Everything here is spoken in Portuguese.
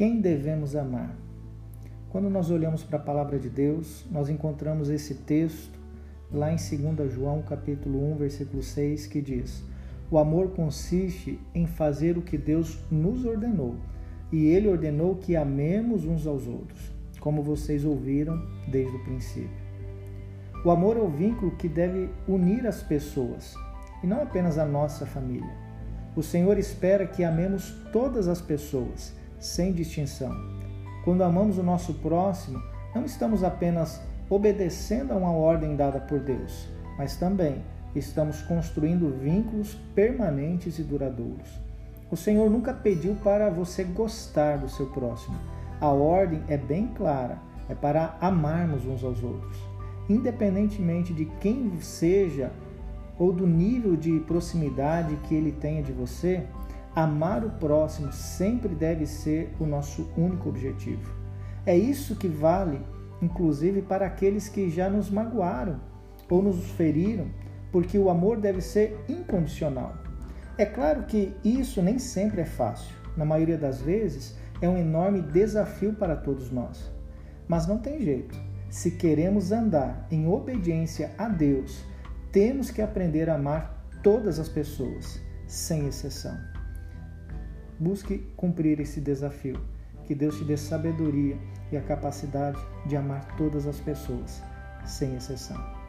Quem devemos amar? Quando nós olhamos para a palavra de Deus, nós encontramos esse texto lá em 2 João, capítulo 1, versículo 6, que diz: "O amor consiste em fazer o que Deus nos ordenou, e ele ordenou que amemos uns aos outros, como vocês ouviram desde o princípio." O amor é o vínculo que deve unir as pessoas, e não apenas a nossa família. O Senhor espera que amemos todas as pessoas sem distinção. Quando amamos o nosso próximo, não estamos apenas obedecendo a uma ordem dada por Deus, mas também estamos construindo vínculos permanentes e duradouros. O Senhor nunca pediu para você gostar do seu próximo. A ordem é bem clara, é para amarmos uns aos outros. Independentemente de quem seja ou do nível de proximidade que ele tenha de você, Amar o próximo sempre deve ser o nosso único objetivo. É isso que vale, inclusive, para aqueles que já nos magoaram ou nos feriram, porque o amor deve ser incondicional. É claro que isso nem sempre é fácil. Na maioria das vezes, é um enorme desafio para todos nós. Mas não tem jeito. Se queremos andar em obediência a Deus, temos que aprender a amar todas as pessoas, sem exceção. Busque cumprir esse desafio. Que Deus te dê sabedoria e a capacidade de amar todas as pessoas, sem exceção.